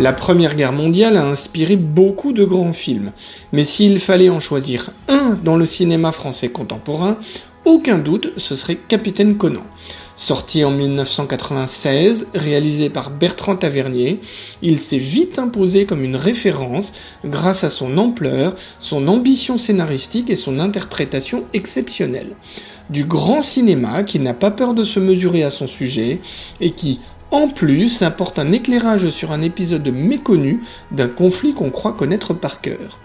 La Première Guerre mondiale a inspiré beaucoup de grands films, mais s'il fallait en choisir un dans le cinéma français contemporain, aucun doute ce serait Capitaine Conan. Sorti en 1996, réalisé par Bertrand Tavernier, il s'est vite imposé comme une référence grâce à son ampleur, son ambition scénaristique et son interprétation exceptionnelle. Du grand cinéma qui n'a pas peur de se mesurer à son sujet et qui, en plus, apporte un éclairage sur un épisode méconnu d'un conflit qu'on croit connaître par cœur.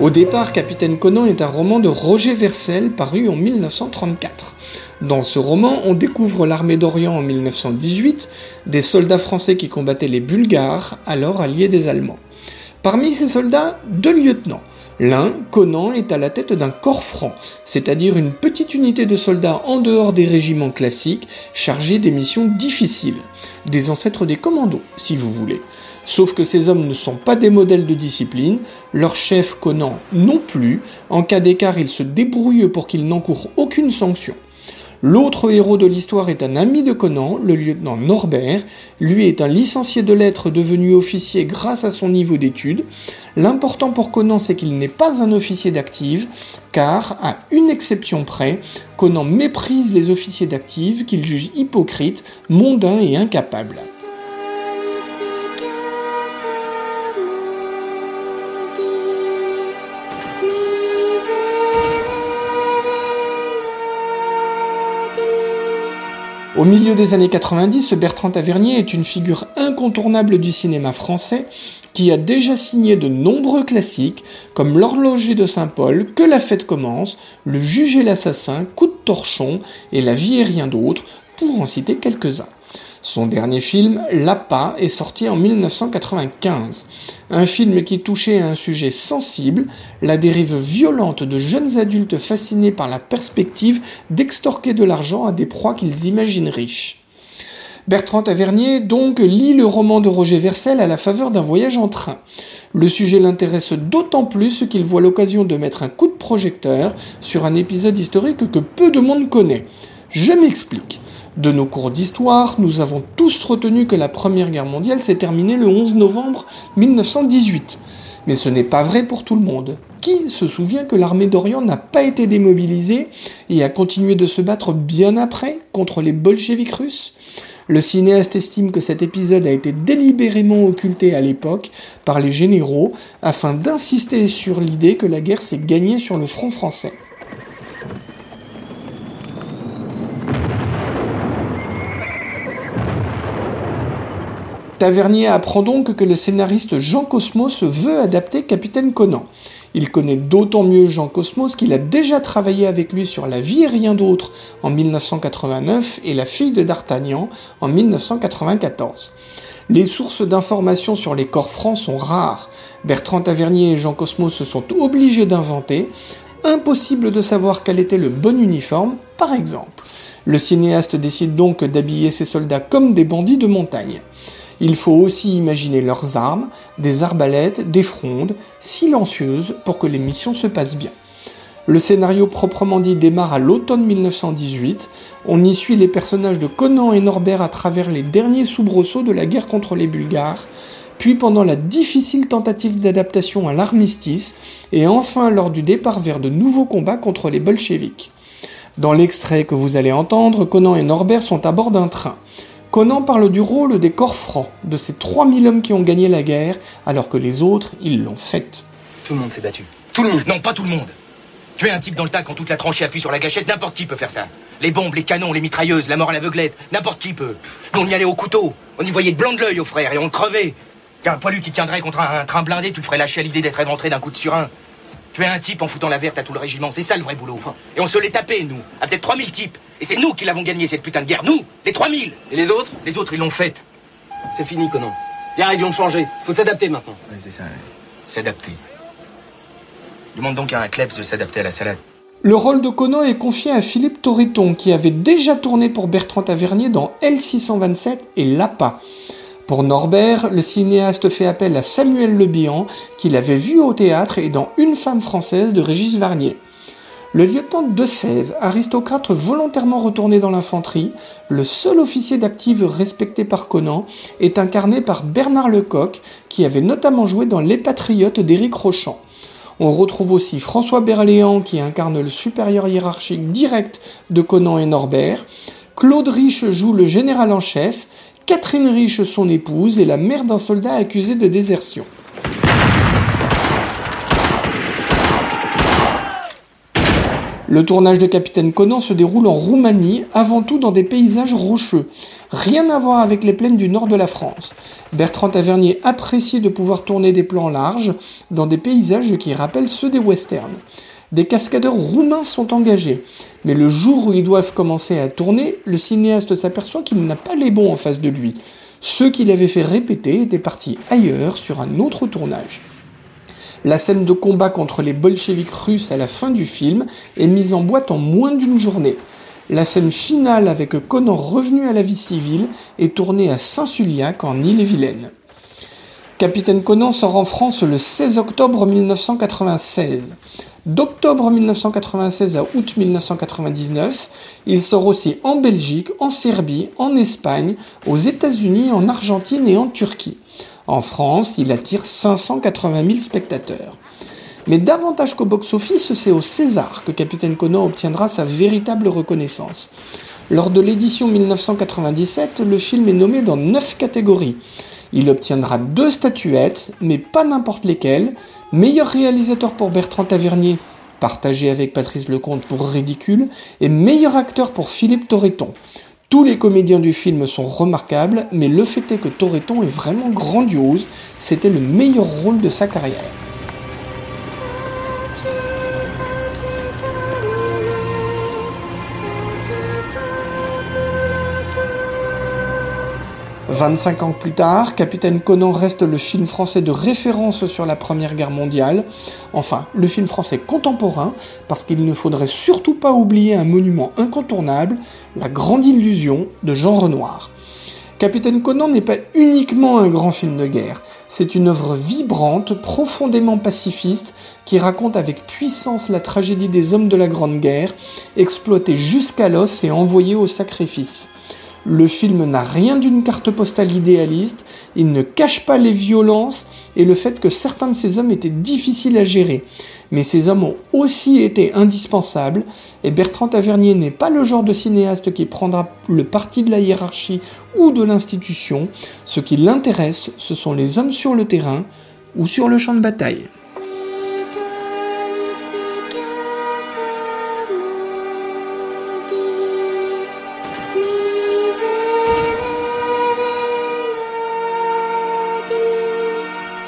Au départ, Capitaine Conan est un roman de Roger Versel paru en 1934. Dans ce roman, on découvre l'armée d'Orient en 1918, des soldats français qui combattaient les Bulgares, alors alliés des Allemands. Parmi ces soldats, deux lieutenants. L'un, Conan, est à la tête d'un corps franc, c'est-à-dire une petite unité de soldats en dehors des régiments classiques, chargés des missions difficiles, des ancêtres des commandos, si vous voulez. Sauf que ces hommes ne sont pas des modèles de discipline, leur chef Conan non plus, en cas d'écart il se débrouille pour qu'il n'encourt aucune sanction. L'autre héros de l'histoire est un ami de Conan, le lieutenant Norbert. Lui est un licencié de lettres devenu officier grâce à son niveau d'études. L'important pour Conan, c'est qu'il n'est pas un officier d'active, car, à une exception près, Conan méprise les officiers d'active qu'il juge hypocrites, mondains et incapables. Au milieu des années 90, Bertrand Tavernier est une figure incontournable du cinéma français qui a déjà signé de nombreux classiques comme L'horloger de Saint-Paul, Que la fête commence, Le juge et l'assassin, Coup de torchon et La vie et rien d'autre, pour en citer quelques-uns. Son dernier film, L'Appât, est sorti en 1995. Un film qui touchait à un sujet sensible, la dérive violente de jeunes adultes fascinés par la perspective d'extorquer de l'argent à des proies qu'ils imaginent riches. Bertrand Tavernier donc lit le roman de Roger Versel à la faveur d'un voyage en train. Le sujet l'intéresse d'autant plus qu'il voit l'occasion de mettre un coup de projecteur sur un épisode historique que peu de monde connaît. Je m'explique. De nos cours d'histoire, nous avons tous retenu que la Première Guerre mondiale s'est terminée le 11 novembre 1918. Mais ce n'est pas vrai pour tout le monde. Qui se souvient que l'armée d'Orient n'a pas été démobilisée et a continué de se battre bien après contre les bolcheviks russes? Le cinéaste estime que cet épisode a été délibérément occulté à l'époque par les généraux afin d'insister sur l'idée que la guerre s'est gagnée sur le front français. Tavernier apprend donc que le scénariste Jean Cosmos veut adapter Capitaine Conan. Il connaît d'autant mieux Jean Cosmos qu'il a déjà travaillé avec lui sur La vie et rien d'autre en 1989 et La fille de D'Artagnan en 1994. Les sources d'informations sur les corps francs sont rares. Bertrand Tavernier et Jean Cosmos se sont obligés d'inventer. Impossible de savoir quel était le bon uniforme, par exemple. Le cinéaste décide donc d'habiller ses soldats comme des bandits de montagne. Il faut aussi imaginer leurs armes, des arbalètes, des frondes, silencieuses pour que les missions se passent bien. Le scénario proprement dit démarre à l'automne 1918. On y suit les personnages de Conan et Norbert à travers les derniers soubresauts de la guerre contre les Bulgares, puis pendant la difficile tentative d'adaptation à l'armistice, et enfin lors du départ vers de nouveaux combats contre les bolcheviks. Dans l'extrait que vous allez entendre, Conan et Norbert sont à bord d'un train. Conan parle du rôle des corps francs, de ces 3000 hommes qui ont gagné la guerre, alors que les autres, ils l'ont faite. Tout le monde s'est battu. Tout le monde. Non, pas tout le monde. Tuer un type dans le tas quand toute la tranchée appuie sur la gâchette, n'importe qui peut faire ça. Les bombes, les canons, les mitrailleuses, la mort à l'aveuglette, n'importe qui peut. Nous, on y allait au couteau. On y voyait le blanc de l'œil au frère et on crevait. Tiens, un poilu qui tiendrait contre un, train blindé, tu le ferais lâcher à l'idée d'être éventré d'un coup de surin. Tuer un type en foutant la verte à tout le régiment, c'est ça le vrai boulot. Et on se l'est tapé, nous, à peut-être 3000 types. Et c'est nous qui l'avons gagné, cette putain de guerre. Nous, les 3000 Et les autres Les autres, ils l'ont faite. C'est fini, Conan. Les règles ont changé. Faut s'adapter maintenant. Oui, c'est ça. S'adapter. Demande donc à un klebs de s'adapter à la salade. Le rôle de Conan est confié à Philippe Torreton, qui avait déjà tourné pour Bertrand Tavernier dans L627 et Lapa. Pour Norbert, le cinéaste fait appel à Samuel Le Bihan, qu'il avait vu au théâtre et dans Une femme française de Régis Varnier. Le lieutenant de Sèvres, aristocrate volontairement retourné dans l'infanterie, le seul officier d'active respecté par Conan, est incarné par Bernard Lecoq, qui avait notamment joué dans Les Patriotes d'Éric Rochant. On retrouve aussi François Berléand qui incarne le supérieur hiérarchique direct de Conan et Norbert. Claude Rich joue le général en chef. Catherine Rich son épouse et la mère d'un soldat accusé de désertion. Le tournage de Capitaine Conan se déroule en Roumanie, avant tout dans des paysages rocheux. Rien à voir avec les plaines du nord de la France. Bertrand Tavernier apprécie de pouvoir tourner des plans larges dans des paysages qui rappellent ceux des westerns. Des cascadeurs roumains sont engagés, mais le jour où ils doivent commencer à tourner, le cinéaste s'aperçoit qu'il n'a pas les bons en face de lui. Ceux qu'il avait fait répéter étaient partis ailleurs sur un autre tournage. La scène de combat contre les bolcheviks russes à la fin du film est mise en boîte en moins d'une journée. La scène finale avec Conan revenu à la vie civile est tournée à Saint-Suliac en Ille-et-Vilaine. Capitaine Conan sort en France le 16 octobre 1996. D'octobre 1996 à août 1999, il sort aussi en Belgique, en Serbie, en Espagne, aux États-Unis, en Argentine et en Turquie. En France, il attire 580 000 spectateurs. Mais davantage qu'au box-office, c'est au César que Capitaine Conan obtiendra sa véritable reconnaissance. Lors de l'édition 1997, le film est nommé dans 9 catégories. Il obtiendra deux statuettes, mais pas n'importe lesquelles. Meilleur réalisateur pour Bertrand Tavernier, partagé avec Patrice Lecomte pour Ridicule, et meilleur acteur pour Philippe Torreton. Tous les comédiens du film sont remarquables, mais le fait est que Torreton est vraiment grandiose, c'était le meilleur rôle de sa carrière. 25 ans plus tard, Capitaine Conan reste le film français de référence sur la Première Guerre mondiale. Enfin, le film français contemporain, parce qu'il ne faudrait surtout pas oublier un monument incontournable, La Grande Illusion de Jean Renoir. Capitaine Conan n'est pas uniquement un grand film de guerre, c'est une œuvre vibrante, profondément pacifiste, qui raconte avec puissance la tragédie des hommes de la Grande Guerre, exploités jusqu'à l'os et envoyés au sacrifice. Le film n'a rien d'une carte postale idéaliste, il ne cache pas les violences et le fait que certains de ces hommes étaient difficiles à gérer. Mais ces hommes ont aussi été indispensables, et Bertrand Tavernier n'est pas le genre de cinéaste qui prendra le parti de la hiérarchie ou de l'institution. Ce qui l'intéresse, ce sont les hommes sur le terrain ou sur le champ de bataille.